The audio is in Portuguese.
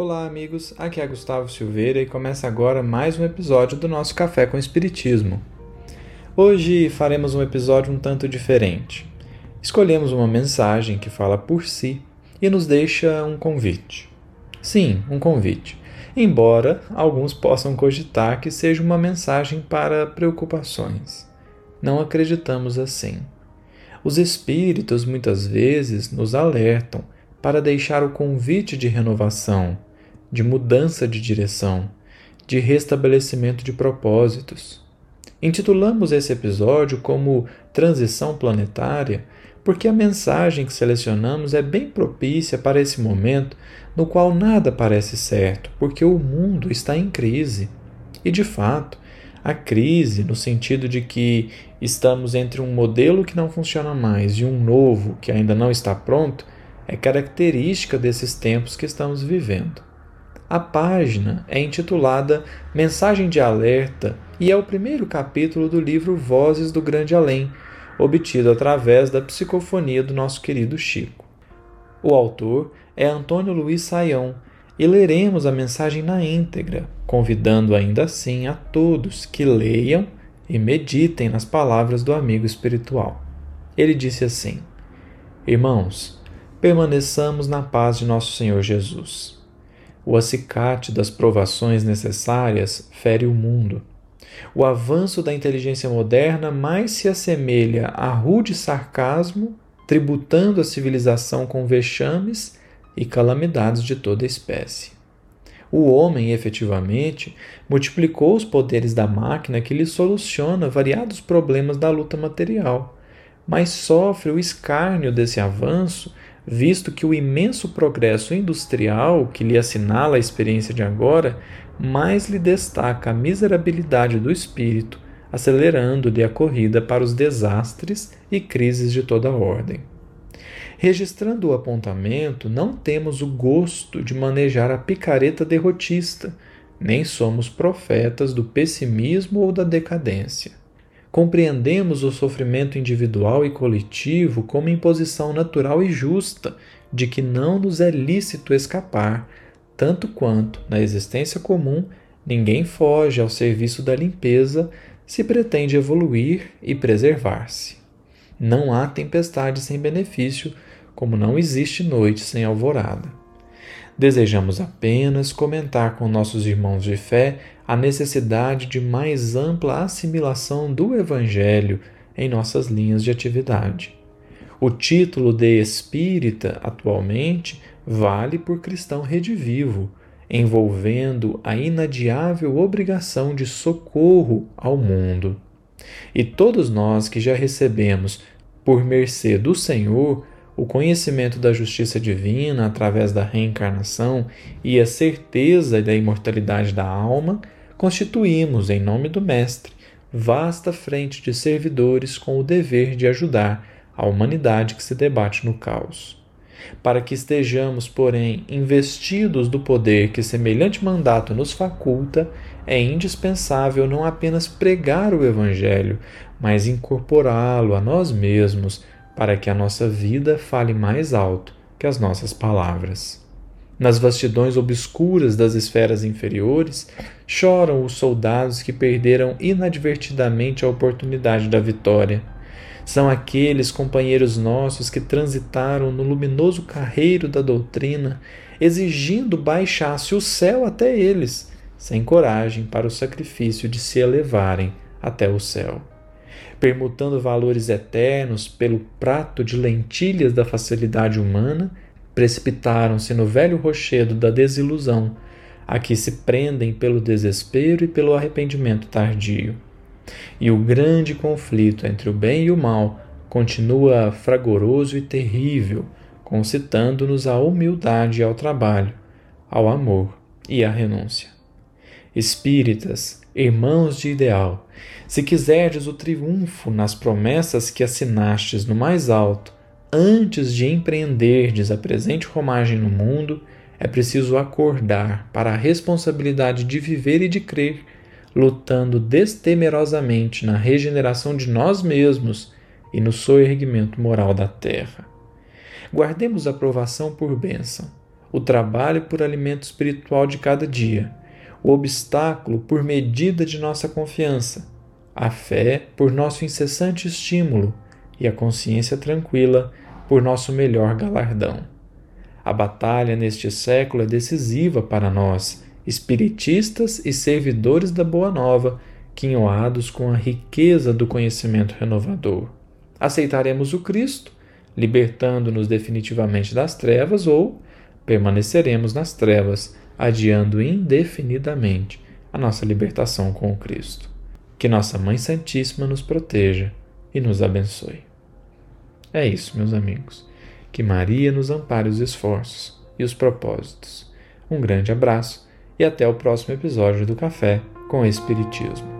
Olá, amigos. Aqui é Gustavo Silveira e começa agora mais um episódio do nosso Café com Espiritismo. Hoje faremos um episódio um tanto diferente. Escolhemos uma mensagem que fala por si e nos deixa um convite. Sim, um convite. Embora alguns possam cogitar que seja uma mensagem para preocupações. Não acreditamos assim. Os espíritos muitas vezes nos alertam para deixar o convite de renovação, de mudança de direção, de restabelecimento de propósitos. Intitulamos esse episódio como Transição Planetária porque a mensagem que selecionamos é bem propícia para esse momento no qual nada parece certo, porque o mundo está em crise. E de fato, a crise, no sentido de que estamos entre um modelo que não funciona mais e um novo que ainda não está pronto, é característica desses tempos que estamos vivendo. A página é intitulada Mensagem de Alerta e é o primeiro capítulo do livro Vozes do Grande Além, obtido através da psicofonia do nosso querido Chico. O autor é Antônio Luiz Saião e leremos a mensagem na íntegra, convidando ainda assim a todos que leiam e meditem nas palavras do amigo espiritual. Ele disse assim: Irmãos, permaneçamos na paz de nosso Senhor Jesus. O acicate das provações necessárias fere o mundo. O avanço da inteligência moderna mais se assemelha a rude sarcasmo, tributando a civilização com vexames e calamidades de toda espécie. O homem, efetivamente, multiplicou os poderes da máquina que lhe soluciona variados problemas da luta material, mas sofre o escárnio desse avanço visto que o imenso progresso industrial que lhe assinala a experiência de agora mais lhe destaca a miserabilidade do espírito, acelerando-lhe a corrida para os desastres e crises de toda ordem. Registrando o apontamento, não temos o gosto de manejar a picareta derrotista, nem somos profetas do pessimismo ou da decadência. Compreendemos o sofrimento individual e coletivo como imposição natural e justa de que não nos é lícito escapar, tanto quanto, na existência comum, ninguém foge ao serviço da limpeza se pretende evoluir e preservar-se. Não há tempestade sem benefício, como não existe noite sem alvorada. Desejamos apenas comentar com nossos irmãos de fé a necessidade de mais ampla assimilação do Evangelho em nossas linhas de atividade. O título de espírita, atualmente, vale por cristão redivivo, envolvendo a inadiável obrigação de socorro ao mundo. E todos nós que já recebemos, por mercê do Senhor, o conhecimento da justiça divina através da reencarnação e a certeza da imortalidade da alma, constituímos, em nome do Mestre, vasta frente de servidores com o dever de ajudar a humanidade que se debate no caos. Para que estejamos, porém, investidos do poder que semelhante mandato nos faculta, é indispensável não apenas pregar o Evangelho, mas incorporá-lo a nós mesmos para que a nossa vida fale mais alto que as nossas palavras. Nas vastidões obscuras das esferas inferiores, choram os soldados que perderam inadvertidamente a oportunidade da vitória. São aqueles companheiros nossos que transitaram no luminoso carreiro da doutrina, exigindo baixasse o céu até eles, sem coragem para o sacrifício de se elevarem até o céu permutando valores eternos pelo prato de lentilhas da facilidade humana, precipitaram-se no velho rochedo da desilusão, a que se prendem pelo desespero e pelo arrependimento tardio. E o grande conflito entre o bem e o mal continua fragoroso e terrível, concitando-nos à humildade e ao trabalho, ao amor e à renúncia. Espíritas, irmãos de ideal, se quiserdes o triunfo nas promessas que assinastes no mais alto, antes de empreenderdes a presente romagem no mundo, é preciso acordar para a responsabilidade de viver e de crer, lutando destemerosamente na regeneração de nós mesmos e no soerguimento moral da terra. Guardemos a provação por bênção o trabalho por alimento espiritual de cada dia, o obstáculo por medida de nossa confiança, a fé por nosso incessante estímulo e a consciência tranquila por nosso melhor galardão. A batalha neste século é decisiva para nós, espiritistas e servidores da Boa Nova, quinhoados com a riqueza do conhecimento renovador. Aceitaremos o Cristo, libertando-nos definitivamente das trevas, ou permaneceremos nas trevas, adiando indefinidamente a nossa libertação com Cristo. Que Nossa Mãe Santíssima nos proteja e nos abençoe. É isso, meus amigos. Que Maria nos ampare os esforços e os propósitos. Um grande abraço e até o próximo episódio do Café com Espiritismo.